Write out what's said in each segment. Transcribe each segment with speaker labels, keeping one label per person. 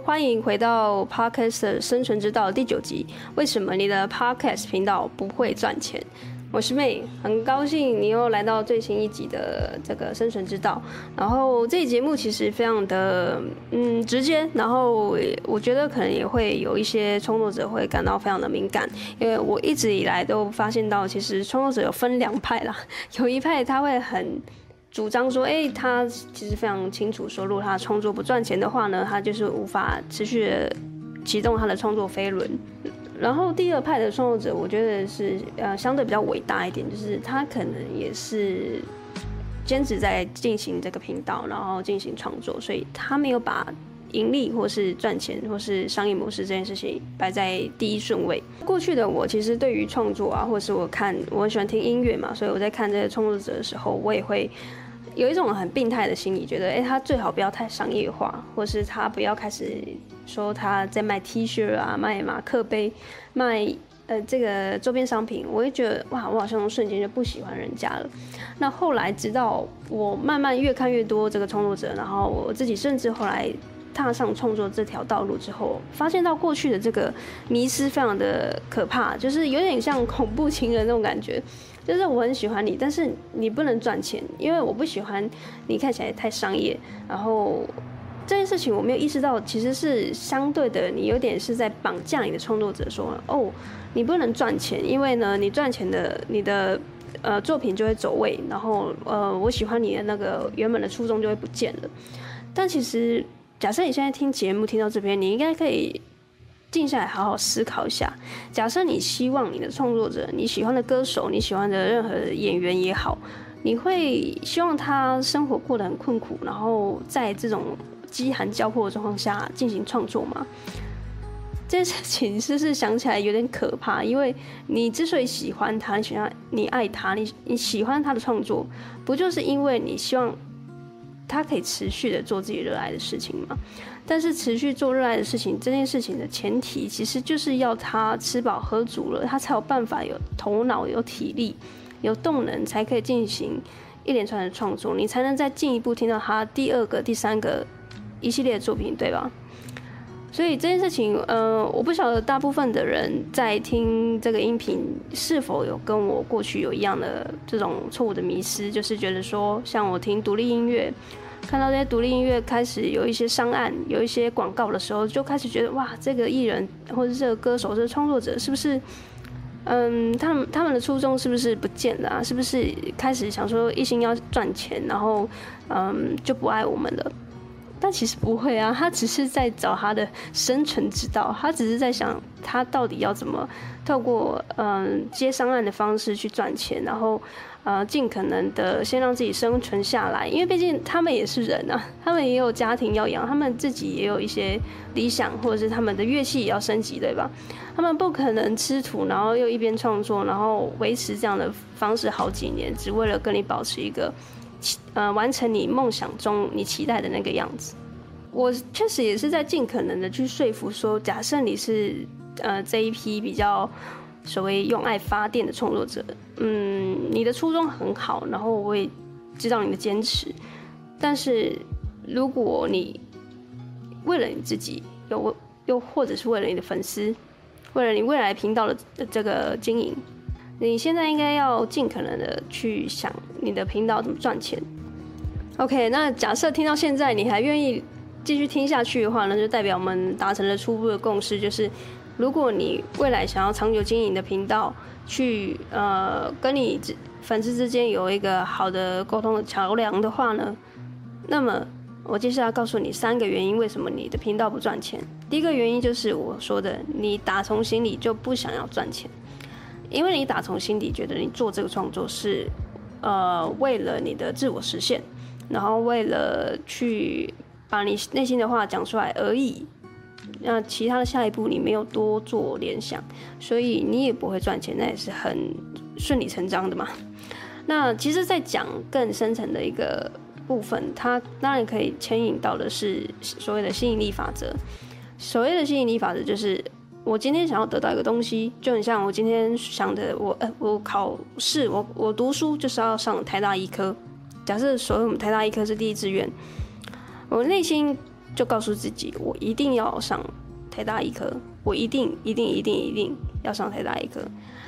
Speaker 1: 欢迎回到 Podcast 生存之道第九集。为什么你的 Podcast 频道不会赚钱？我是 May，很高兴你又来到最新一集的这个生存之道。然后这节目其实非常的嗯直接，然后我觉得可能也会有一些创作者会感到非常的敏感，因为我一直以来都发现到，其实创作者有分两派啦，有一派他会很。主张说，哎、他其实非常清楚，说如果他创作不赚钱的话呢，他就是无法持续的启动他的创作飞轮。然后第二派的创作者，我觉得是呃相对比较伟大一点，就是他可能也是兼职在进行这个频道，然后进行创作，所以他没有把盈利或是赚钱或是商业模式这件事情摆在第一顺位。过去的我其实对于创作啊，或是我看我很喜欢听音乐嘛，所以我在看这些创作者的时候，我也会。有一种很病态的心理，觉得哎、他最好不要太商业化，或是他不要开始说他在卖 T 恤啊、卖马克杯、卖呃这个周边商品，我会觉得哇，我好像瞬间就不喜欢人家了。那后来直到我慢慢越看越多这个创作者，然后我自己甚至后来踏上创作这条道路之后，发现到过去的这个迷思非常的可怕，就是有点像恐怖情人那种感觉。就是我很喜欢你，但是你不能赚钱，因为我不喜欢你看起来太商业。然后这件事情我没有意识到，其实是相对的，你有点是在绑架你的创作者，说哦，你不能赚钱，因为呢，你赚钱的你的呃作品就会走位，然后呃我喜欢你的那个原本的初衷就会不见了。但其实假设你现在听节目听到这边，你应该可以。静下来，好好思考一下。假设你希望你的创作者、你喜欢的歌手、你喜欢的任何演员也好，你会希望他生活过得很困苦，然后在这种饥寒交迫的状况下进行创作吗？这件事情是不是想起来有点可怕？因为你之所以喜欢他，你喜欢你爱他，你你喜欢他的创作，不就是因为你希望他可以持续的做自己热爱的事情吗？但是持续做热爱的事情，这件事情的前提其实就是要他吃饱喝足了，他才有办法有头脑、有体力、有动能，才可以进行一连串的创作，你才能再进一步听到他第二个、第三个一系列的作品，对吧？所以这件事情，呃，我不晓得大部分的人在听这个音频是否有跟我过去有一样的这种错误的迷失，就是觉得说，像我听独立音乐。看到这些独立音乐开始有一些商案，有一些广告的时候，就开始觉得哇，这个艺人或者这个歌手、这个创作者是不是，嗯，他们他们的初衷是不是不见了啊？是不是开始想说一心要赚钱，然后嗯就不爱我们了？但其实不会啊，他只是在找他的生存之道，他只是在想他到底要怎么透过嗯接商案的方式去赚钱，然后。呃，尽可能的先让自己生存下来，因为毕竟他们也是人啊，他们也有家庭要养，他们自己也有一些理想，或者是他们的乐器也要升级，对吧？他们不可能吃土，然后又一边创作，然后维持这样的方式好几年，只为了跟你保持一个，呃，完成你梦想中你期待的那个样子。我确实也是在尽可能的去说服说，假设你是呃这一批比较。所谓用爱发电的创作者，嗯，你的初衷很好，然后我也知道你的坚持，但是如果你为了你自己，又又或者是为了你的粉丝，为了你未来频道的这个经营，你现在应该要尽可能的去想你的频道怎么赚钱。OK，那假设听到现在你还愿意继续听下去的话，那就代表我们达成了初步的共识，就是。如果你未来想要长久经营的频道，去呃跟你粉丝之间有一个好的沟通的桥梁的话呢，那么我接下来告诉你三个原因，为什么你的频道不赚钱。第一个原因就是我说的，你打从心里就不想要赚钱，因为你打从心底觉得你做这个创作是呃为了你的自我实现，然后为了去把你内心的话讲出来而已。那其他的下一步你没有多做联想，所以你也不会赚钱，那也是很顺理成章的嘛。那其实，在讲更深层的一个部分，它当然可以牵引到的是所谓的吸引力法则。所谓的吸引力法则，就是我今天想要得到一个东西，就很像我今天想的，我呃，我考试，我我读书就是要上台大医科。假设所谓我们台大医科是第一志愿，我内心。就告诉自己，我一定要上台大医科，我一定一定一定一定要上台大医科。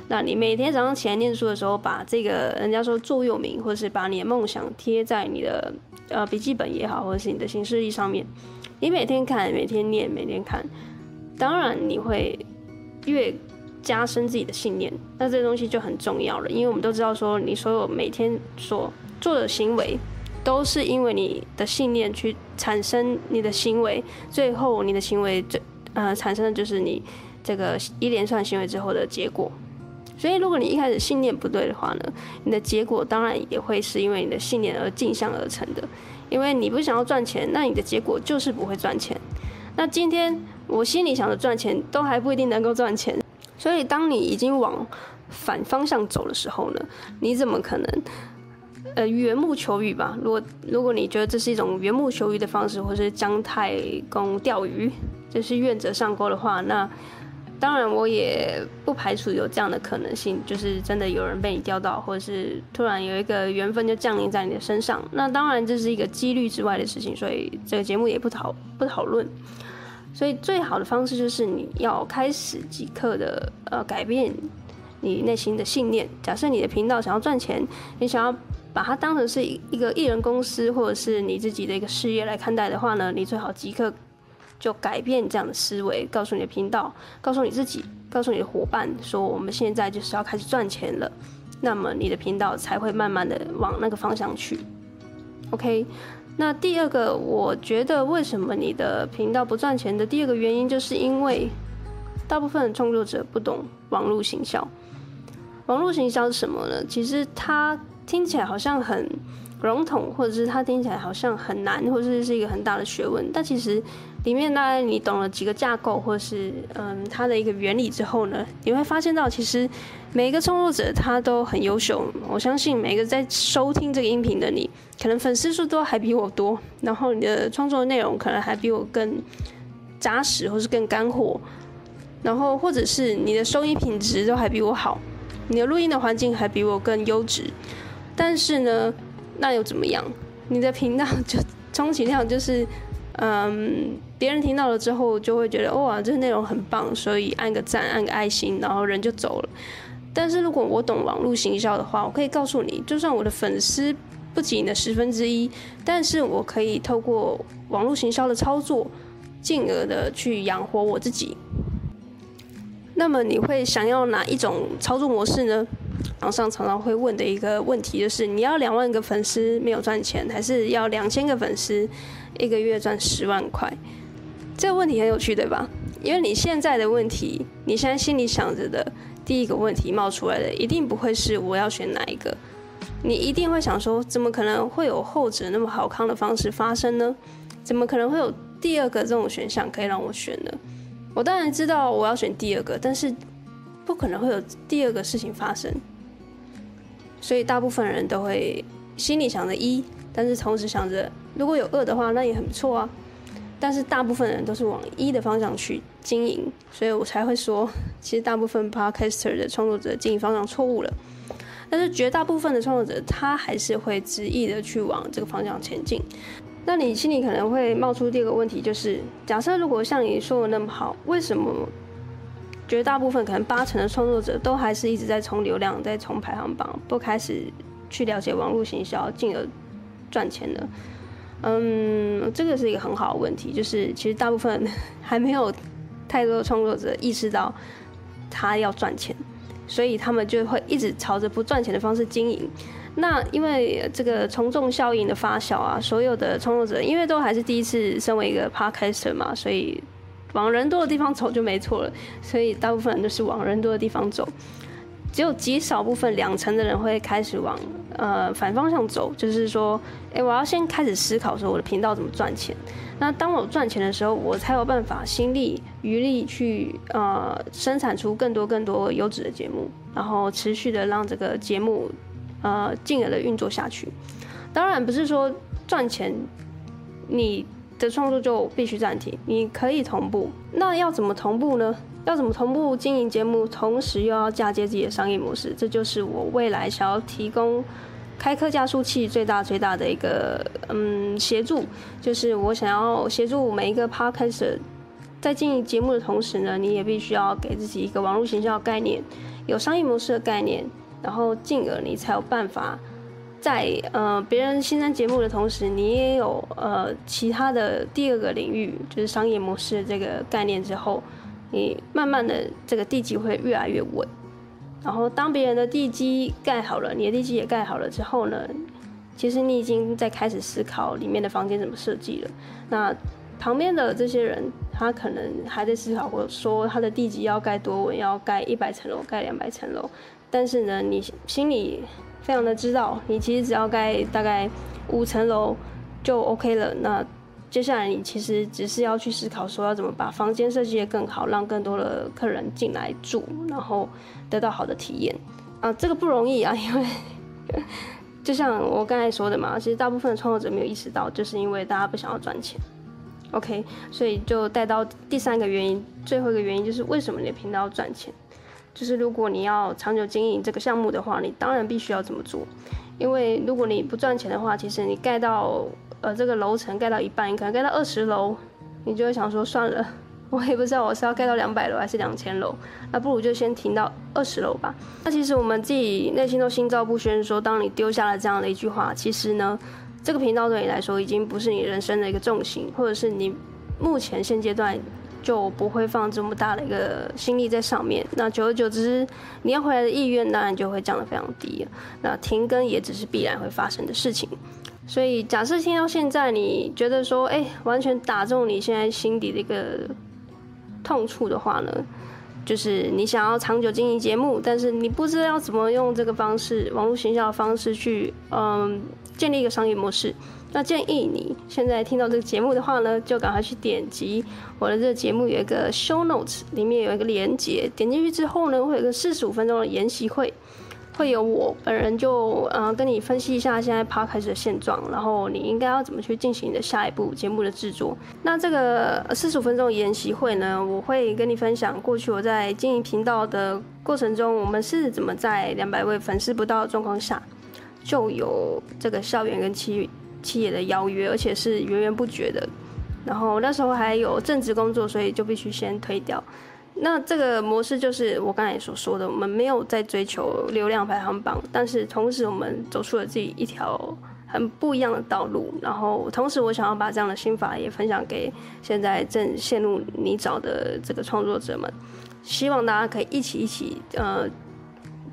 Speaker 1: 那你每天早上起来念书的时候，把这个人家说座右铭，或者是把你的梦想贴在你的呃笔记本也好，或者是你的行事历上面，你每天看，每天念，每天看，当然你会越加深自己的信念。那这东西就很重要了，因为我们都知道说，你所有每天所做的行为，都是因为你的信念去产生你的行为，最后你的行为最呃产生的就是你这个一连串行为之后的结果。所以，如果你一开始信念不对的话呢，你的结果当然也会是因为你的信念而镜像而成的。因为你不想要赚钱，那你的结果就是不会赚钱。那今天我心里想着赚钱，都还不一定能够赚钱。所以，当你已经往反方向走的时候呢，你怎么可能呃缘木求鱼吧？如果如果你觉得这是一种缘木求鱼的方式，或是姜太公钓鱼，就是愿者上钩的话，那。当然，我也不排除有这样的可能性，就是真的有人被你钓到，或者是突然有一个缘分就降临在你的身上。那当然这是一个几率之外的事情，所以这个节目也不讨不讨论。所以最好的方式就是你要开始即刻的呃改变你内心的信念。假设你的频道想要赚钱，你想要把它当成是一个艺人公司或者是你自己的一个事业来看待的话呢，你最好即刻。就改变这样的思维，告诉你的频道，告诉你自己，告诉你的伙伴，说我们现在就是要开始赚钱了，那么你的频道才会慢慢的往那个方向去。OK，那第二个，我觉得为什么你的频道不赚钱的第二个原因，就是因为大部分创作者不懂网络行销。网络行销是什么呢？其实它听起来好像很笼统，或者是它听起来好像很难，或者是是一个很大的学问，但其实。里面大概你懂了几个架构，或是嗯它的一个原理之后呢，你会发现到其实每一个创作者他都很优秀。我相信每个在收听这个音频的你，可能粉丝数都还比我多，然后你的创作内容可能还比我更扎实，或是更干货，然后或者是你的收音品质都还比我好，你的录音的环境还比我更优质。但是呢，那又怎么样？你的频道就充其量就是。嗯，别人听到了之后就会觉得哇，这个内容很棒，所以按个赞，按个爱心，然后人就走了。但是如果我懂网络行销的话，我可以告诉你，就算我的粉丝不及你的十分之一，但是我可以透过网络行销的操作，进而的去养活我自己。那么你会想要哪一种操作模式呢？网上常常会问的一个问题就是：你要两万个粉丝没有赚钱，还是要两千个粉丝？一个月赚十万块，这个问题很有趣，对吧？因为你现在的问题，你现在心里想着的第一个问题冒出来的，一定不会是我要选哪一个，你一定会想说，怎么可能会有后者那么好康的方式发生呢？怎么可能会有第二个这种选项可以让我选呢？我当然知道我要选第二个，但是不可能会有第二个事情发生，所以大部分人都会心里想着一，但是同时想着。如果有二的话，那也很不错啊。但是大部分人都是往一的方向去经营，所以我才会说，其实大部分 podcaster 的创作者经营方向错误了。但是绝大部分的创作者，他还是会执意的去往这个方向前进。那你心里可能会冒出第二个问题，就是假设如果像你说的那么好，为什么绝大部分可能八成的创作者都还是一直在冲流量，在冲排行榜，不开始去了解网络行销，进而赚钱的？嗯，这个是一个很好的问题，就是其实大部分还没有太多创作者意识到他要赚钱，所以他们就会一直朝着不赚钱的方式经营。那因为这个从众效应的发酵啊，所有的创作者因为都还是第一次身为一个 podcaster 嘛，所以往人多的地方走就没错了。所以大部分人都是往人多的地方走。只有极少部分两成的人会开始往呃反方向走，就是说，哎，我要先开始思考说我的频道怎么赚钱。那当我赚钱的时候，我才有办法心力余力去呃生产出更多更多优质的节目，然后持续的让这个节目呃进而的运作下去。当然不是说赚钱你的创作就必须暂停，你可以同步。那要怎么同步呢？要怎么同步经营节目，同时又要嫁接自己的商业模式？这就是我未来想要提供开课加速器最大最大的一个嗯协助，就是我想要协助每一个 Podcaster 在经营节目的同时呢，你也必须要给自己一个网络形象的概念，有商业模式的概念，然后进而你才有办法在呃别人新增节目的同时，你也有呃其他的第二个领域，就是商业模式这个概念之后，你慢慢的这个地基会越来越稳。然后当别人的地基盖好了，你的地基也盖好了之后呢，其实你已经在开始思考里面的房间怎么设计了。那旁边的这些人，他可能还在思考，或说他的地基要盖多稳，要盖一百层楼，盖两百层楼。但是呢，你心里非常的知道，你其实只要盖大概五层楼就 OK 了。那接下来你其实只是要去思考说要怎么把房间设计得更好，让更多的客人进来住，然后得到好的体验啊，这个不容易啊，因为 就像我刚才说的嘛，其实大部分的创作者没有意识到，就是因为大家不想要赚钱。OK，所以就带到第三个原因，最后一个原因就是为什么你的频道要赚钱？就是如果你要长久经营这个项目的话，你当然必须要这么做。因为如果你不赚钱的话，其实你盖到呃这个楼层盖到一半，你可能盖到二十楼，你就会想说算了，我也不知道我是要盖到两百楼还是两千楼，那不如就先停到二十楼吧。那其实我们自己内心都心照不宣，说当你丢下了这样的一句话，其实呢，这个频道对你来说已经不是你人生的一个重心，或者是你目前现阶段。就不会放这么大的一个心力在上面，那久而久之，你要回来的意愿当然就会降得非常低。那停更也只是必然会发生的事情。所以，假设听到现在，你觉得说，哎，完全打中你现在心底的一个痛处的话呢，就是你想要长久经营节目，但是你不知道要怎么用这个方式，网络行销的方式去，嗯，建立一个商业模式。那建议你现在听到这个节目的话呢，就赶快去点击我的这个节目有一个 show notes，里面有一个连接，点进去之后呢，会有个四十五分钟的研习会，会有我本人就呃跟你分析一下现在 podcast 的现状，然后你应该要怎么去进行你的下一步节目的制作。那这个四十五分钟的研习会呢，我会跟你分享过去我在经营频道的过程中，我们是怎么在两百位粉丝不到的状况下，就有这个校园跟企企业的邀约，而且是源源不绝的。然后那时候还有正职工作，所以就必须先推掉。那这个模式就是我刚才所说的，我们没有在追求流量排行榜，但是同时我们走出了自己一条很不一样的道路。然后同时，我想要把这样的心法也分享给现在正陷入泥沼的这个创作者们，希望大家可以一起一起呃，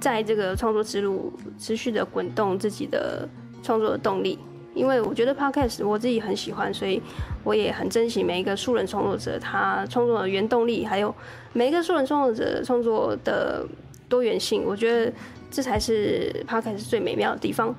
Speaker 1: 在这个创作之路持续的滚动自己的创作的动力。因为我觉得 Podcast 我自己很喜欢，所以我也很珍惜每一个素人创作者他创作的原动力，还有每一个素人创作者创作的多元性。我觉得这才是 Podcast 最美妙的地方。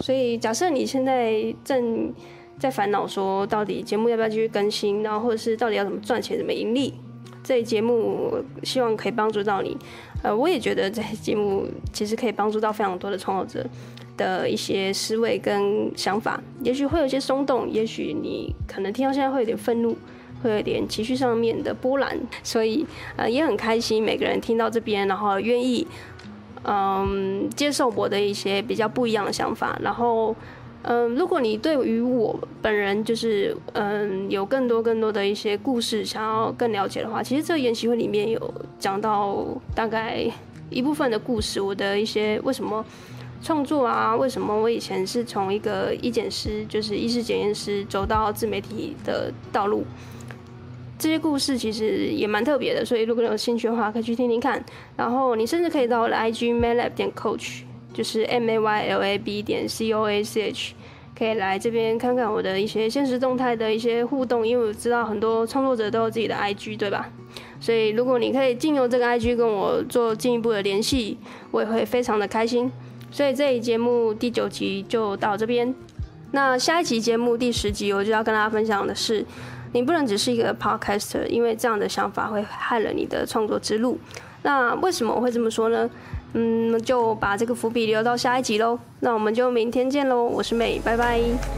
Speaker 1: 所以假设你现在正在烦恼说，到底节目要不要继续更新，然后或者是到底要怎么赚钱、怎么盈利，这节目希望可以帮助到你。呃，我也觉得这节目其实可以帮助到非常多的创作者。的一些思维跟想法，也许会有些松动，也许你可能听到现在会有点愤怒，会有点情绪上面的波澜，所以呃也很开心，每个人听到这边，然后愿意嗯接受我的一些比较不一样的想法，然后嗯如果你对于我本人就是嗯有更多更多的一些故事想要更了解的话，其实这个研习会里面有讲到大概一部分的故事，我的一些为什么。创作啊，为什么我以前是从一个医检师，就是医师检验师，走到自媒体的道路？这些故事其实也蛮特别的，所以如果你有兴趣的话，可以去听听看。然后你甚至可以到我的 IG maylab 点 coach，就是 M A Y L A B 点 C O A C H，可以来这边看看我的一些现实动态的一些互动，因为我知道很多创作者都有自己的 IG，对吧？所以如果你可以进入这个 IG 跟我做进一步的联系，我也会非常的开心。所以这一节目第九集就到这边。那下一集节目第十集，我就要跟大家分享的是，你不能只是一个 podcaster，因为这样的想法会害了你的创作之路。那为什么我会这么说呢？嗯，就把这个伏笔留到下一集喽。那我们就明天见喽，我是美拜拜。